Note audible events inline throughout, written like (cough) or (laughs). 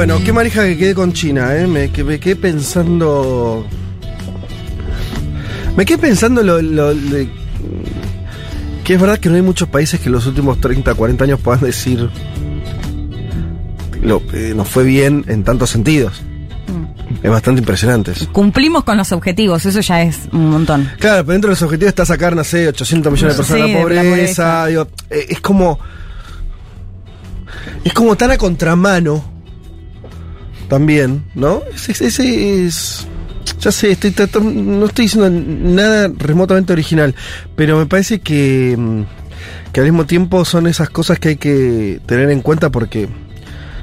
Bueno, qué manija que quedé con China, ¿eh? Me, que me quedé pensando. Me quedé pensando lo, lo- que es verdad que no hay muchos países que en los últimos 30, 40 años puedan decir. Lo, eh, nos fue bien en tantos sentidos. Es bastante impresionante eso. Cumplimos con los objetivos, eso ya es un montón. Claro, pero dentro de los objetivos está sacar, no sé, 800 millones de personas Sí, de la de la pobreza. pobreza. digo, eh, es como. Es como tan a contramano. También, ¿no? Ese es. ese es- ya sé, estoy no estoy diciendo nada remotamente original, pero me parece que. mm, que al mismo tiempo son esas cosas que hay que tener en cuenta porque.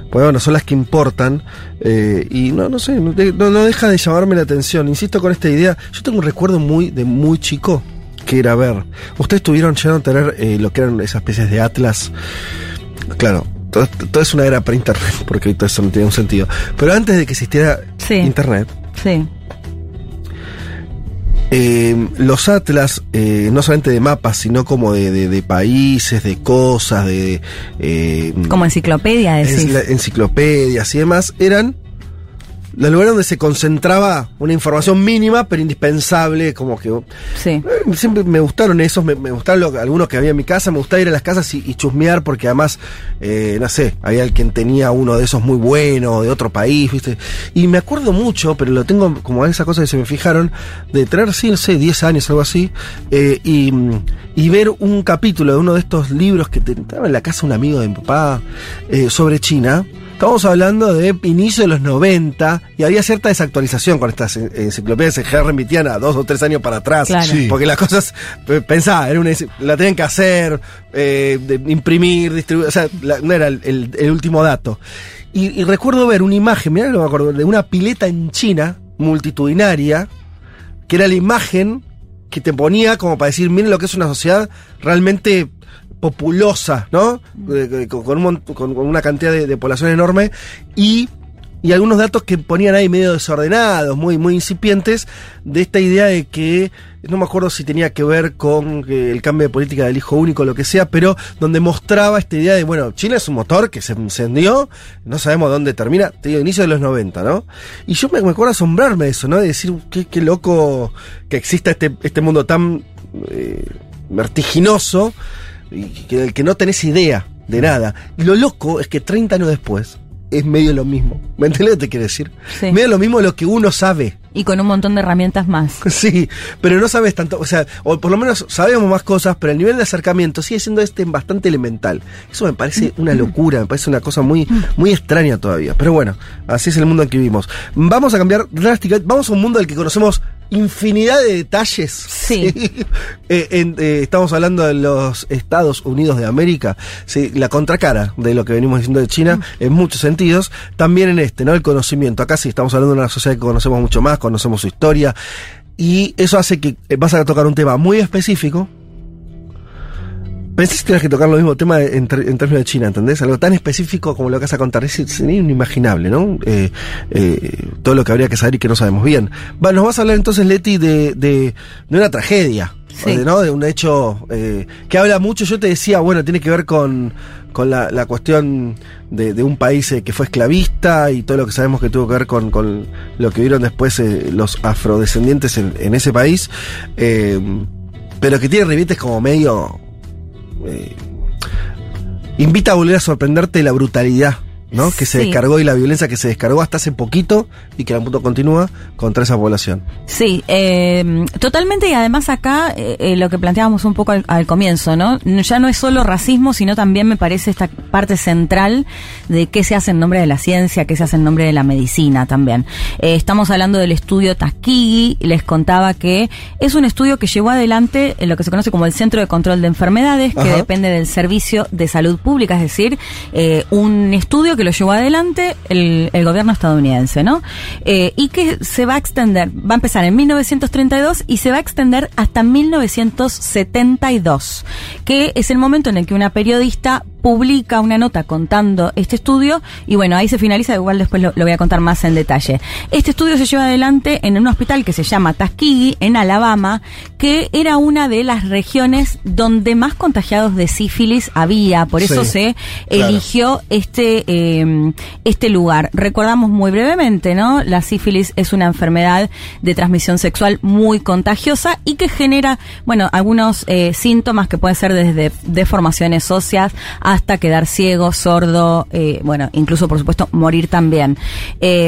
Pues bueno, son las que importan. eh, y no, no sé, no deja de llamarme la atención. Insisto con esta idea. Yo tengo un recuerdo muy de muy chico que era ver. Ustedes tuvieron, llegaron a tener eh, lo que eran esas especies de atlas. Claro, todo, todo es una era pre-internet, porque todo eso no tiene un sentido. Pero antes de que existiera Sí. internet, Sí. eh, los atlas, eh, no solamente de mapas, sino como de, de- de países, de cosas, de... eh, Como enciclopedia, decís. enciclopedias y demás, eran los lugares donde se concentraba una información mínima pero indispensable, como que... Sí. eh, Siempre me gustaron esos, me, me gustaron lo- algunos que había en mi casa, me gustaba ir a las casas y, y chusmear porque además, eh, no sé, había alguien tenía uno de esos muy bueno, de otro país, ¿viste? Y me acuerdo mucho, pero lo tengo como esas cosas que se me fijaron, de tener, sí, no sé, 10 años, algo así, eh, y, y ver un capítulo de uno de estos libros que te- estaba en la casa un amigo de mi papá eh, sobre China. Estamos hablando de inicio de los 90 y había cierta desactualización con estas en- enciclopedias que remitían a dos o tres años para atrás. Claro. Sí. Porque las cosas, eh, pensá, era una, la tenían que hacer, eh, de- imprimir, distribuir, o sea, la- no era el, el- el último dato. Y, y recuerdo ver una imagen, mirá, no me acuerdo, de una pileta en China, multitudinaria, que era la imagen que te ponía como para decir, miren lo que es una sociedad realmente populosa, ¿no? Eh, eh, Con, un con- una cantidad de, de población enorme y, y algunos datos que ponían ahí medio desordenados, muy, muy incipientes, de esta idea de que, no me acuerdo si tenía que ver con eh, el cambio de política del hijo único o lo que sea, pero donde mostraba esta idea de, bueno, China es un motor que se encendió, no sabemos dónde termina, te digo, inicio de los 90, ¿no? Y yo me, me acuerdo asombrarme de eso, ¿no? De decir, qué, qué loco que exista este, este mundo tan eh, vertiginoso y que, que no tenés idea de nada. Y lo loco es que 30 años después es medio lo mismo. ¿Me entendés lo que te quiero decir? Sí. Medio lo mismo lo que uno sabe. Y con un montón de herramientas más. (laughs) Sí, pero no sabes tanto, o sea, o por lo menos sabemos más cosas, pero el nivel de acercamiento sigue siendo este bastante elemental. Eso me parece una locura, me parece una cosa muy, muy extraña todavía. Pero bueno, así es el mundo en que vivimos. Vamos a cambiar drásticamente, vamos a un mundo del que conocemos infinidad de detalles. Sí. Eh, en- eh, estamos hablando de los Estados Unidos de América, sí, la contracara de lo que venimos diciendo de China en muchos sentidos, también en este, ¿no? El conocimiento. Acá sí estamos hablando de una sociedad que conocemos mucho más, conocemos su historia, y eso hace que eh, vas a tocar un tema muy específico. Pensé que tenías que tocar lo mismo tema en, términos de China, ¿entendés? Algo tan específico como lo que vas a contar. Es sería inimaginable, ¿no? Eh, eh, todo lo que habría que saber y que no sabemos bien. Va, nos vas a hablar entonces, Leti, de, de, de una tragedia. Sí. de- ¿no? De un hecho eh, que habla mucho. Yo te decía, bueno, tiene que ver con, con la, la cuestión de, de un país que fue esclavista y todo lo que sabemos que tuvo que ver con, con lo que vieron después los afrodescendientes en, en ese país. pero que tiene ribetes como medio. Eh, invita a volver a sorprenderte de la brutalidad ¿no? Que se Sí. descargó y la violencia que se descargó hasta hace poquito y que a punto continúa contra esa población. Sí, eh, totalmente y además acá eh, eh, lo que planteábamos un poco al, al comienzo, ¿no? Ya no es solo racismo, sino también me parece esta parte central de qué se hace en nombre de la ciencia, qué se hace en nombre de la medicina también. Eh, estamos hablando del estudio Tuskegee, les contaba que es un estudio que llevó adelante en lo que se conoce como el Centro de Control de Enfermedades, que depende del Servicio de Salud Pública, es decir, un estudio que lo llevó adelante el, el gobierno estadounidense, ¿no? Eh, y que se va a extender, va a empezar en 1932 y se va a extender hasta 1972, que es el momento en el que una periodista publica una nota contando este estudio y bueno, ahí se finaliza, igual después lo, lo voy a contar más en detalle. Este estudio se lleva adelante en un hospital que se llama Tuskegee, en Alabama, que era una de las regiones donde más contagiados de sífilis había, por eso Sí, se claro. eligió este, eh, este lugar. Recordamos muy brevemente, ¿no? La sífilis es una enfermedad de transmisión sexual muy contagiosa y que genera, bueno, algunos eh, síntomas que pueden ser desde deformaciones óseas hasta quedar ciego, sordo, eh, bueno, incluso por supuesto morir también. Eh,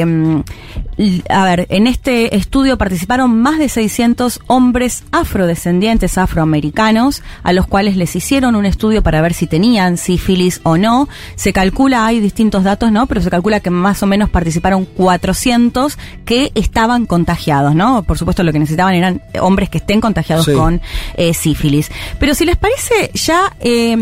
l- a ver, en este estudio participaron más de 600 hombres afrodescendientes afroamericanos, a los cuales les hicieron un estudio para ver si tenían sífilis o no. Se calcula, hay distintos datos, ¿no? Pero se calcula que más o menos participaron 400 que estaban contagiados, ¿no? Por supuesto, lo que necesitaban eran hombres que estén contagiados Sí. con eh, sífilis. Pero si les parece, ya eh,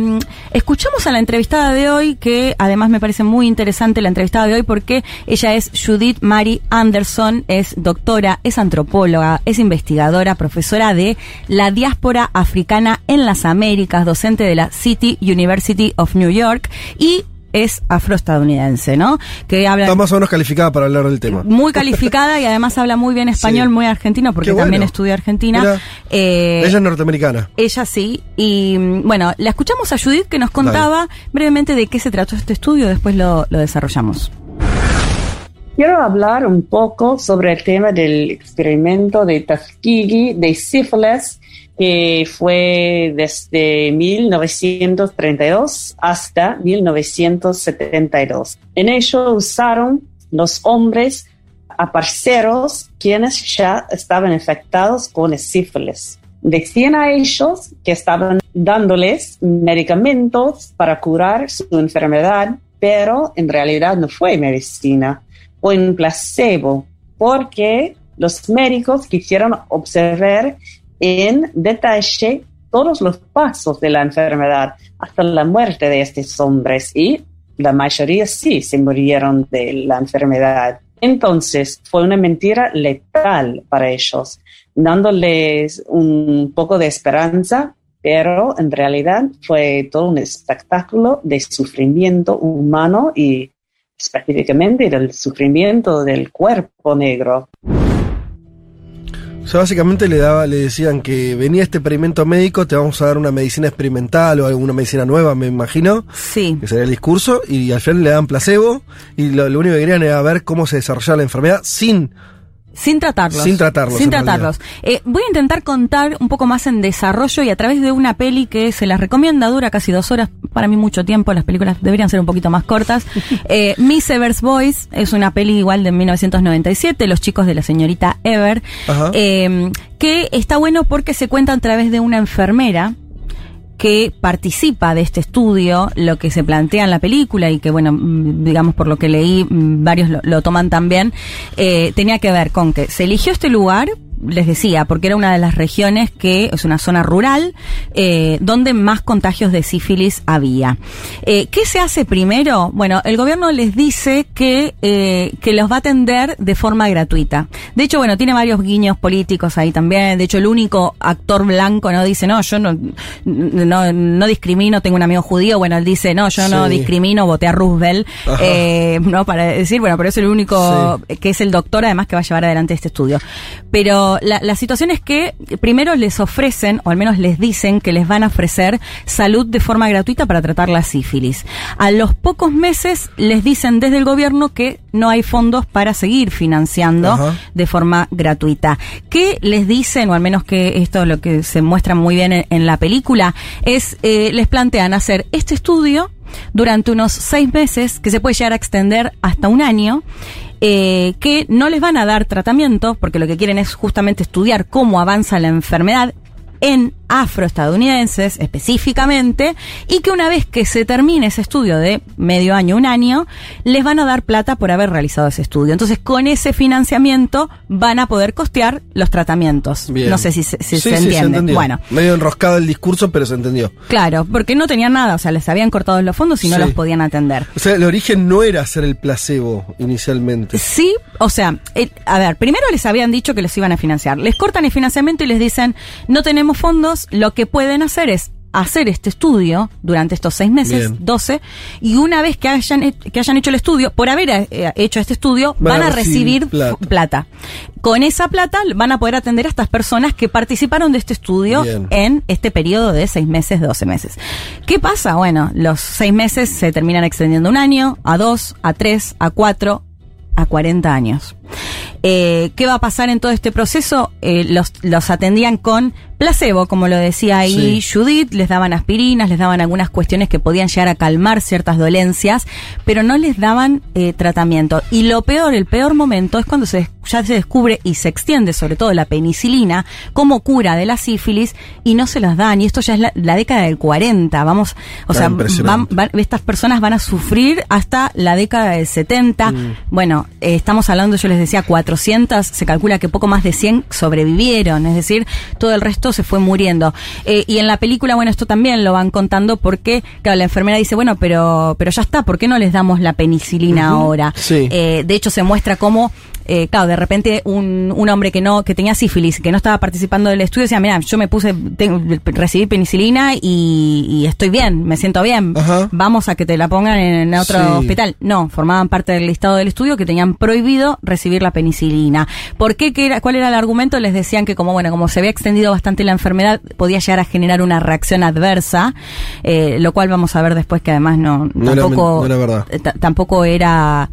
escuchamos a la entrevistada de hoy, que además me parece muy interesante la entrevistada de hoy porque ella es Judith Mary Anderson, es doctora, es antropóloga, es investigadora, profesora de la diáspora africana en las Américas, docente de la City University of New York y es afroestadounidense, ¿no? Que habla Está más o menos calificada para hablar del tema. muy calificada y además habla muy bien (laughs) español, Sí. muy argentino, porque bueno. también estudia Argentina. Mira. Eh, Ella es norteamericana. ella sí. Y mm, bueno, la escuchamos a Judith que nos contaba brevemente de qué se trató este estudio, después lo, lo desarrollamos. Quiero hablar un poco sobre el tema del experimento de Tuskegee de sífilis que fue desde 1932 hasta 1972. En ello usaron los hombres aparceros quienes ya estaban infectados con sífilis. Decían a ellos que estaban dándoles medicamentos para curar su enfermedad, pero en realidad no fue medicina, fue un placebo, porque los médicos quisieron observar en detalle todos los pasos de la enfermedad hasta la muerte de estos hombres y la mayoría sí se murieron de la enfermedad. Entonces fue una mentira letal para ellos, dándoles un poco de esperanza, pero en realidad fue todo un espectáculo de sufrimiento humano y específicamente del sufrimiento del cuerpo negro. O sea, básicamente le daba, le decían que venía este experimento médico, te vamos a dar una medicina experimental o alguna medicina nueva, me imagino, Sí. que sería el discurso, y al final le dan placebo, y lo, lo único que querían era ver cómo se desarrollaba la enfermedad sin Sin tratarlos. Sin tratarlos, Sin tratarlos. Eh, voy a intentar contar un poco más en desarrollo y a través de una peli que se las recomienda, dura casi dos horas, para mí mucho tiempo, las películas deberían ser un poquito más cortas. (laughs) Eh, Miss Ever's Boys es una peli igual de 1997, Los chicos de la señorita Ever, Ajá. eh, que está bueno porque se cuenta a través de una enfermera que participa de este estudio, lo que se plantea en la película y que, bueno, mm, digamos por lo que leí, mm, varios lo, toman también, eh, tenía que ver con que se eligió este lugar, les decía, porque era una de las regiones que es una zona rural, eh, donde más contagios de sífilis había. Eh, ¿Qué se hace primero? Bueno, el gobierno les dice que, eh, que los va a atender de forma gratuita. De hecho, bueno, tiene varios guiños políticos ahí también. De hecho, el único actor blanco no dice, no, yo no, no, no discrimino, tengo un amigo judío. Bueno, él dice, no, yo no discrimino, voté a Roosevelt. Eh, no, para decir, bueno, pero es el único que es el doctor además que va a llevar adelante este estudio. Pero Pero la, la situación es que primero les ofrecen, o al menos les dicen que les van a ofrecer salud de forma gratuita para tratar la sífilis. A los pocos meses les dicen desde el gobierno que no hay fondos para seguir financiando Ajá. de forma gratuita. ¿Qué les dicen, o al menos que esto es lo que se muestra muy bien en, en la película, es eh, les plantean hacer este estudio durante unos seis meses, que se puede llegar a extender hasta un año, eh, que no les van a dar tratamiento, porque lo que quieren es justamente estudiar cómo avanza la enfermedad en afroestadounidenses específicamente y que una vez que se termine ese estudio de medio año, un año, les van a dar plata por haber realizado ese estudio. Entonces, con ese financiamiento van a poder costear los tratamientos. Bien. No sé si, se- si Sí, se sí, entiende. bueno, Medio enroscado el discurso, pero se entendió. claro, porque no tenían nada, o sea, les habían cortado los fondos y no Sí. los podían atender. O sea, el origen no era hacer el placebo inicialmente. Sí, o sea, a ver, primero les habían dicho que los iban a financiar. Les cortan el financiamiento y les dicen, no tenemos fondos, lo que pueden hacer es hacer este estudio durante estos seis meses, Bien. 12, y una vez que hayan, que hayan hecho el estudio, por haber eh, hecho este estudio, Van van, a recibir recibir plata. Con esa plata van a poder atender a estas personas que participaron de este estudio Bien. en este periodo de seis meses, 12 meses. ¿Qué pasa? Bueno, los seis meses se terminan extendiendo un año, a dos, a tres, a cuatro, a 40 años. Eh, ¿Qué va a pasar en todo este proceso? Eh, los, los atendían con placebo, como lo decía ahí Judith, les daban aspirinas, les daban algunas cuestiones que podían llegar a calmar ciertas dolencias, pero no les daban eh, tratamiento. Y lo peor, el peor momento es cuando se, ya se descubre y se extiende sobre todo la penicilina como cura de la sífilis y no se las dan. Y esto ya es la, la década del 40, vamos, o sea, van- van- estas personas van a sufrir hasta la década del 70. Mm. Bueno, eh, estamos hablando, yo les decía, 400, se calcula que poco más de 100 sobrevivieron, es decir, todo el resto se fue muriendo. Eh, y en la película, bueno, esto también lo van contando porque, claro, la enfermera dice, bueno, pero, pero ya está, ¿por qué no les damos la penicilina ahora? Sí. Eh, de hecho, se muestra cómo, eh, claro, de repente un, un hombre que no, que tenía sífilis, que no estaba participando del estudio, decía, mira, yo me puse, tengo- recibí penicilina y, y estoy bien, me siento bien. Ajá. Vamos a que te la pongan en otro Sí. hospital. No, formaban parte del listado del estudio que tenían prohibido recibir la penicilina. ¿Por qué? ¿Qué era, ¿Cuál era el argumento? Les decían que como, bueno, como se había extendido bastante la enfermedad, podía llegar a generar una reacción adversa, eh, lo cual vamos a ver después que además no, No tampoco, no era verdad. ta- tampoco era,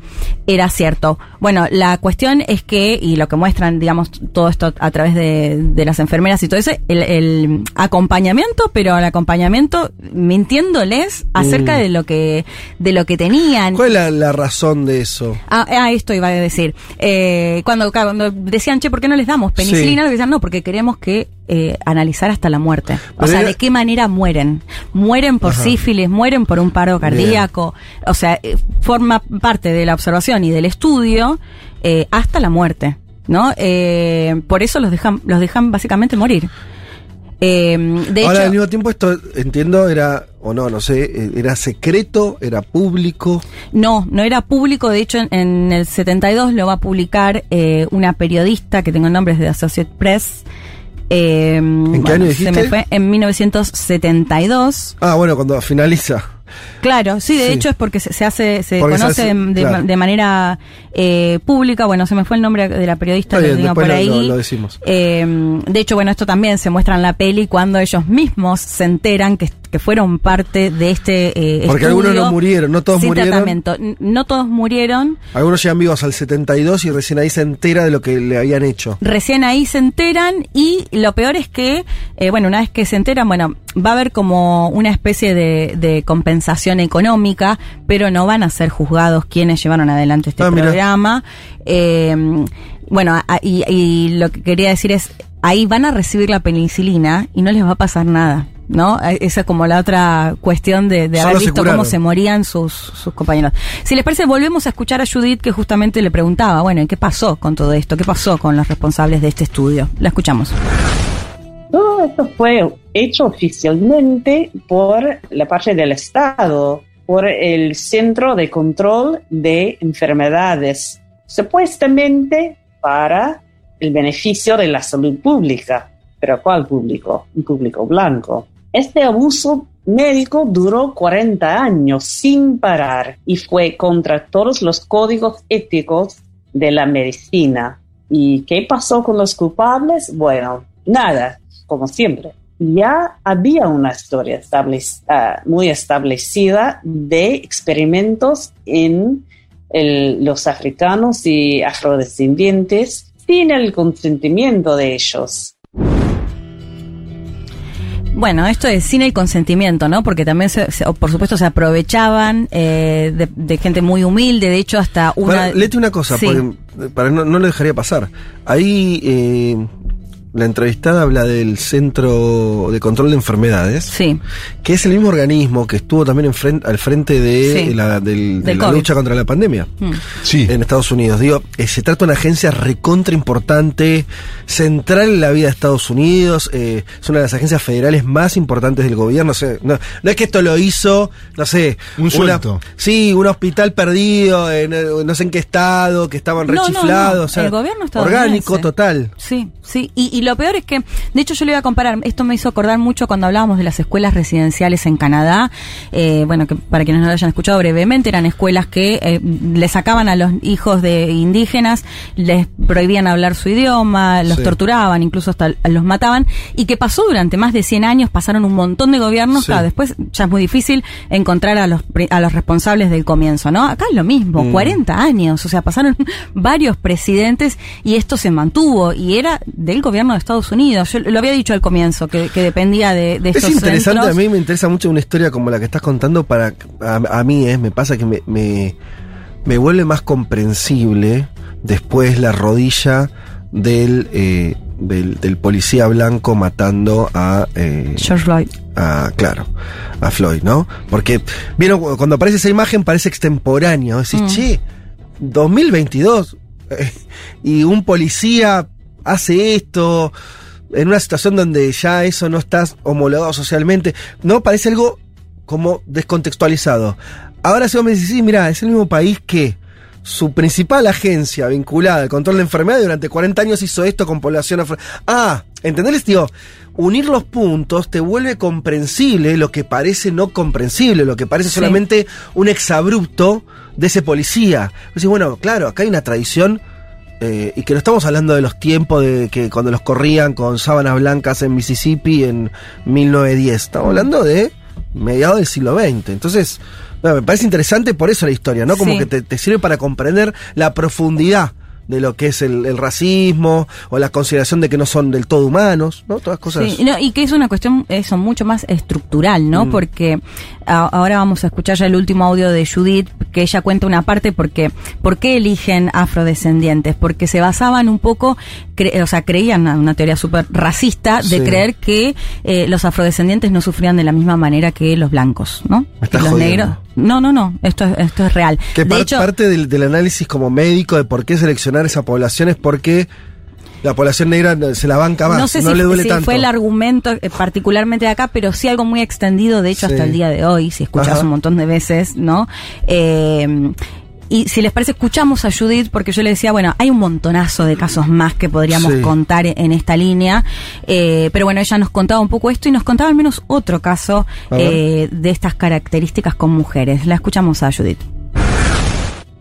era cierto. Bueno, la cuestión es que, y lo que muestran, digamos, todo esto a través de, de las enfermeras y todo eso, el, el acompañamiento, pero el acompañamiento mintiéndoles acerca Mm. de lo que, de lo que tenían. ¿Cuál es la, la razón de eso? Ah, ah, esto iba a decir. Eh, cuando, cuando decían, che, ¿por qué no les damos penicilina? Sí. Decían, no, porque queremos que eh, analizar hasta la muerte. O sea, ¿de qué manera mueren? Mueren por Ajá. sífilis, mueren por un paro cardíaco. O sea, eh, forma parte de la observación y del estudio eh, hasta la muerte. ¿No? Eh, por eso los dejan, los dejan básicamente morir. Eh, de Ahora, hecho, al mismo tiempo, esto, entiendo, era, o no, no sé, era secreto, era público. No, no era público. De hecho, en, en el 72 lo va a publicar eh, una periodista que tengo el nombre es de Associate Press. Eh, ¿En qué año Se dijiste? me fue en 1972. Ah, bueno, cuando finaliza. Claro, sí, de Sí. hecho es porque se, se hace, se Porque se conoce hace- de, de- claro. de manera eh, pública. Bueno, se me fue el nombre de la periodista, bien, digo por lo- ahí. lo- lo decimos. Eh, de hecho, bueno, esto también se muestra en la peli cuando ellos mismos se enteran que, que fueron parte de este eh, Porque algunos no murieron, no todos sin murieron. tratamiento. No todos murieron. Algunos llegan vivos al 72 y recién ahí se entera de lo que le habían hecho. Recién ahí se enteran y lo peor es que, eh, bueno, una vez que se enteran, bueno, va a haber como una especie de, de compensación económica, pero no van a ser juzgados quienes llevaron adelante este Ah, programa. Eh, bueno, y, y lo que quería decir es, ahí van a recibir la penicilina y no les va a pasar nada. ¿No? Eh, Esa es como la otra cuestión de, haber visto cómo se morían sus, sus compañeros. Si les parece, volvemos a escuchar a Judith que justamente le preguntaba, bueno, ¿y qué pasó con todo esto? ¿Qué pasó con los responsables de este estudio? La escuchamos. Todo esto fue hecho oficialmente por la parte del Estado, por el Centro de Control de Enfermedades, supuestamente para el beneficio de la salud pública. Pero ¿cuál público? Un público blanco. Este abuso médico duró 40 años sin parar y fue contra todos los códigos éticos de la medicina. ¿Y qué pasó con los culpables? Bueno, nada, como siempre. Ya había una historia establec- ah, muy establecida de experimentos en los africanos y afrodescendientes sin el consentimiento de ellos. Bueno, esto es sin el consentimiento, ¿no? Porque también, se, se- por supuesto, se aprovechaban eh, de, de gente muy humilde. De hecho, hasta una. Para, léete una cosa, Sí. porque para no, no lo dejaría pasar. Ahí eh, la entrevistada habla del Centro de Control de Enfermedades, Sí. que es el mismo organismo que estuvo también en al frente de Sí. la, del- de Del la COVID. lucha contra la pandemia. Mm. Sí. en Estados Unidos. Digo, eh, se trata de una agencia recontra importante, central en la vida de Estados Unidos, eh, es una de las agencias federales más importantes del gobierno. o sea, no, no es que esto lo hizo, no sé, Un una- suelto. sí, un hospital perdido, en, eh, no sé en qué estado, que estaban No, no, no, rechiflados. o sea, el gobierno orgánico total. Sí, sí. Y, y lo peor es que, de hecho, yo le iba a comparar, esto me hizo acordar mucho cuando hablábamos de las escuelas residenciales en Canadá. Eh, bueno, que para quienes no lo hayan escuchado brevemente, eran escuelas que eh, le sacaban a los hijos de indígenas, les prohibían hablar su idioma, los Sí. torturaban, incluso hasta los mataban, y que pasó durante más de 100 años, pasaron un montón de gobiernos, Sí. claro, después ya es muy difícil encontrar a los, a los responsables del comienzo, ¿no? Acá es lo mismo, Mm. 40 años, o sea, pasaron (laughs) varios presidentes y esto se mantuvo y era del gobierno de Estados Unidos. Yo lo había dicho al comienzo, que, que dependía de, de Es estos interesante, centros. a mí me interesa mucho una historia como la que estás contando para a, a mí eh, me pasa que me, me, me vuelve más comprensible después la rodilla del, eh, del, del policía blanco matando a, eh, George Floyd. a claro a Floyd, ¿no? Porque vieron cu- cuando aparece esa imagen parece extemporáneo, decís, Mm. che, 2022 eh, y un policía hace esto en una situación donde ya eso no está homologado socialmente, no parece algo como descontextualizado. Ahora si vos me decís, sí, mira, es el mismo país que su principal agencia vinculada al control de enfermedades durante 40 años hizo esto con población afro. Ah, ¿entendés, tío? Unir los puntos te vuelve comprensible lo que parece no comprensible, lo que parece Sí. solamente un exabrupto de ese policía. Bueno, claro, acá hay una tradición eh, y que no estamos hablando de los tiempos de que cuando los corrían con sábanas blancas en Mississippi en 1910. Estamos hablando de mediados del siglo XX. Entonces, no, me parece interesante por eso la historia, ¿no? Como Sí. que te, te sirve para comprender la profundidad de lo que es el, el racismo o la consideración de que no son del todo humanos, ¿no? Todas cosas. Sí, no, y que es una cuestión eso mucho más estructural, ¿no? Mm. Porque a- ahora vamos a escuchar ya el último audio de Judith, que ella cuenta una parte porque ¿por qué eligen afrodescendientes? Porque se basaban un poco, cre- o sea, creían una teoría súper racista de Sí. creer que eh, los afrodescendientes no sufrían de la misma manera que los blancos, ¿no? Me los jodiendo. negros. No, no, no, esto es, esto es real. Que de par- hecho, parte del, del análisis como médico de por qué seleccionar esa población es porque la población negra se la banca más, no, no sé si, le duele si tanto. fue el argumento eh, particularmente de acá, pero sí algo muy extendido, de hecho, Sí. hasta el día de hoy, si escuchas un montón de veces, ¿no? Eh, y si les parece, escuchamos a Judith, porque yo le decía, bueno, hay un montonazo de casos más que podríamos Sí. contar en esta línea, eh, pero bueno, ella nos contaba un poco esto y nos contaba al menos otro caso eh, de estas características con mujeres. La escuchamos a Judith.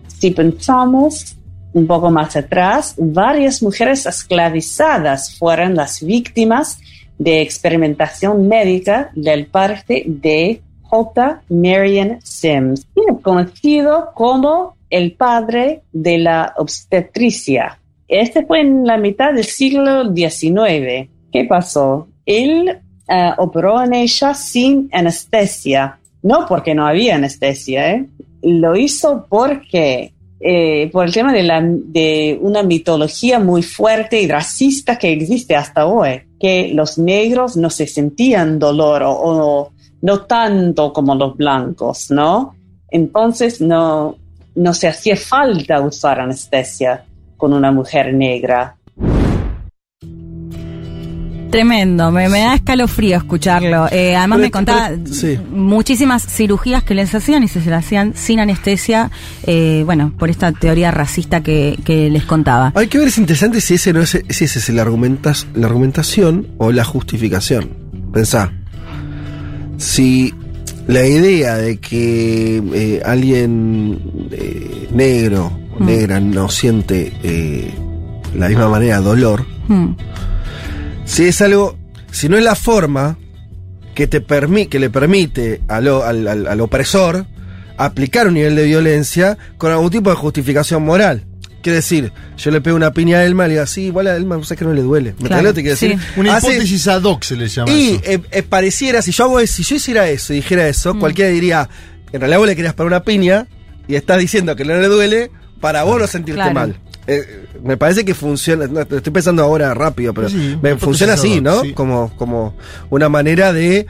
Si pensamos un poco más atrás, varias mujeres esclavizadas fueron las víctimas de experimentación médica del parte de J. Marion Sims, conocido como el padre de la obstetricia. Este fue en la mitad del siglo XIX. ¿Qué pasó? Él eh, operó en ella sin anestesia, no porque no había anestesia, ¿eh? lo hizo porque eh, por el tema de una mitología muy fuerte y racista que existe hasta hoy, que los negros no se sentían dolor o, o no tanto como los blancos, ¿no? Entonces no, no se hacía falta usar anestesia con una mujer negra. Tremendo, me, me da escalofrío escucharlo. Eh, además Pero- me contaba pero- sí. muchísimas cirugías que les hacían y se, se las hacían sin anestesia, eh, bueno, por esta teoría racista que, que les contaba. Hay que ver, es interesante si ese no es, si ese es el argumentas, la argumentación o la justificación. Pensá. Si la idea de que eh, alguien eh, negro o Mm. negra no siente eh, de la misma manera dolor, Mm. si es algo, si no es la forma que te permi que le permite al- al- al opresor aplicar un nivel de violencia con algún tipo de justificación moral. Quiere decir, yo le pego una piña a Elma y le digo, sí, igual a Elma no sé que no le duele. ¿Me Claro, entendés lo que quiero sí. decir? Una Hace- hipótesis ad hoc se le llama y eso. eh, eh, pareciera, si yo hago eso, si yo hiciera eso y dijera eso, cualquiera diría, en realidad vos le querías poner una piña y estás diciendo que no le duele para vos no sentirte Claro. mal. Eh, me parece que funciona, no, estoy pensando ahora rápido, pero Sí, me- funciona así, ¿no? sí. Como, como una manera de...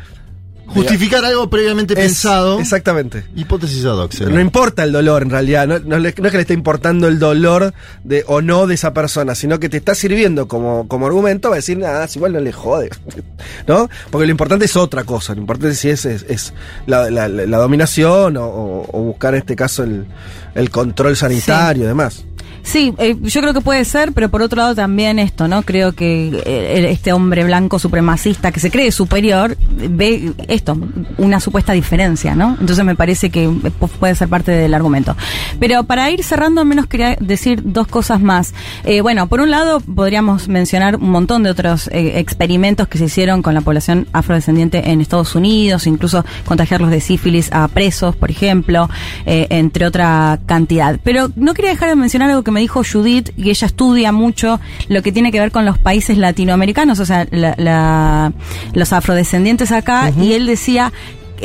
Justificar algo previamente Es- pensado. Exactamente. Hipótesis ad hoc. será. No importa el dolor en realidad, no, no es que le esté importando el dolor de o no de esa persona, sino que te está sirviendo como, como argumento va a decir, nada, si igual no le jode, (laughs) ¿no? Porque lo importante es otra cosa, lo importante sí es, es, es la, la- la- la dominación o, o- o buscar en este caso el, el control sanitario y demás. Sí, eh, yo creo que puede ser, pero por otro lado también esto, ¿no? Creo que eh, este hombre blanco supremacista que se cree superior ve esto, una supuesta diferencia, ¿no? Entonces me parece que pu- puede ser parte del argumento. Pero para ir cerrando, al menos quería decir dos cosas más. Eh, bueno, por un lado podríamos mencionar un montón de otros eh, experimentos que se hicieron con la población afrodescendiente en Estados Unidos, incluso contagiarlos de sífilis a presos, por ejemplo, eh, entre otra cantidad. Pero no quería dejar de mencionar algo que me dijo Judith, y ella estudia mucho lo que tiene que ver con los países latinoamericanos, o sea, la- la- los afrodescendientes acá, y él decía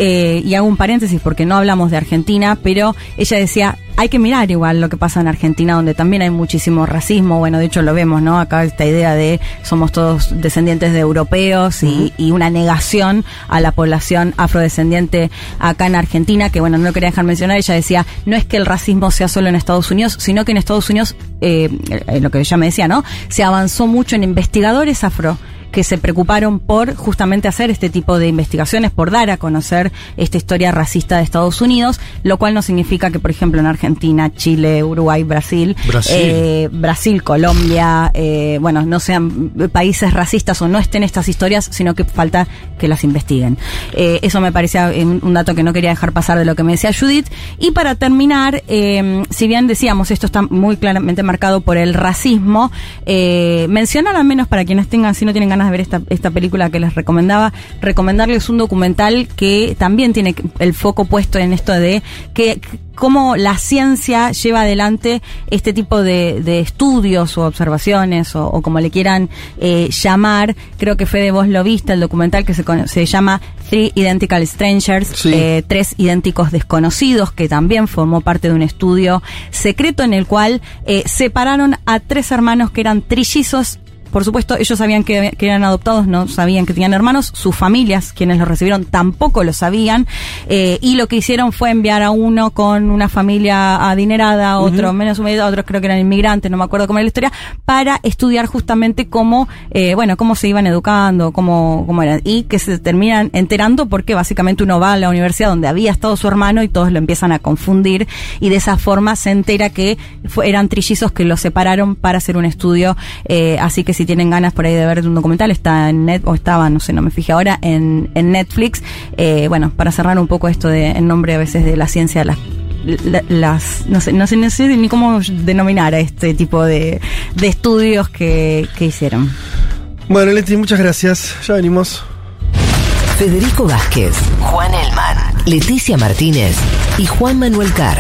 eh, y hago un paréntesis porque no hablamos de Argentina, pero ella decía, hay que mirar igual lo que pasa en Argentina, donde también hay muchísimo racismo, bueno, de hecho lo vemos, ¿no? Acá esta idea de somos todos descendientes de europeos y, y una negación a la población afrodescendiente acá en Argentina, que bueno, no lo quería dejar mencionar, ella decía, no es que el racismo sea solo en Estados Unidos, sino que en Estados Unidos, eh, eh, lo que ella me decía, ¿no? Se avanzó mucho en investigadores afro que se preocuparon por justamente hacer este tipo de investigaciones, por dar a conocer esta historia racista de Estados Unidos, lo cual no significa que, por ejemplo, en Argentina, Chile, Uruguay, Brasil, Brasil. eh, Brasil, Colombia, eh, bueno, no sean países racistas o no estén estas historias, sino que falta que las investiguen. Eh, eso me parecía un dato que no quería dejar pasar de lo que me decía Judith. Y para terminar, si bien decíamos, esto está muy claramente marcado por el racismo, mencionar al menos para quienes tengan, si no tienen ganas de ver esta, esta película que les recomendaba, recomendarles un documental que también tiene el foco puesto en esto de que cómo la ciencia lleva adelante este tipo de, de estudios o observaciones o, o como le quieran eh, llamar. Creo que Fede vos lo viste, el documental que se, se llama Three Identical Strangers, Sí. eh, tres idénticos desconocidos, que también formó parte de un estudio secreto en el cual eh, separaron a tres hermanos que eran trillizos. Por supuesto, ellos sabían que, que eran adoptados, no sabían que tenían hermanos. Sus familias, quienes los recibieron, tampoco lo sabían. Eh, y lo que hicieron fue enviar a uno con una familia adinerada, otro menos humilde, otros creo que eran inmigrantes, no me acuerdo cómo era la historia, para estudiar justamente cómo, eh, bueno, cómo se iban educando, cómo, cómo eran. Y que se terminan enterando porque básicamente uno va a la universidad donde había estado su hermano y todos lo empiezan a confundir. Y de esa forma se entera que fue- eran trillizos que los separaron para hacer un estudio. Eh, así que si tienen ganas por ahí de ver un documental, está en net, o estaba, no sé, no me fijé ahora, en, en Netflix. Eh, bueno, para cerrar un poco esto de, en nombre a veces de la ciencia, las la- las no sé, no sé, no sé ni cómo denominar a este tipo de, de estudios que, que hicieron. Bueno, Leti, muchas gracias. Ya venimos. Federico Vázquez, Juan Elman, Leticia Martínez y Juan Manuel Carr.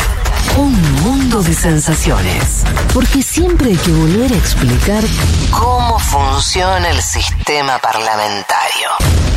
Un mundo de sensaciones. Porque siempre hay que volver a explicar cómo funciona el sistema parlamentario.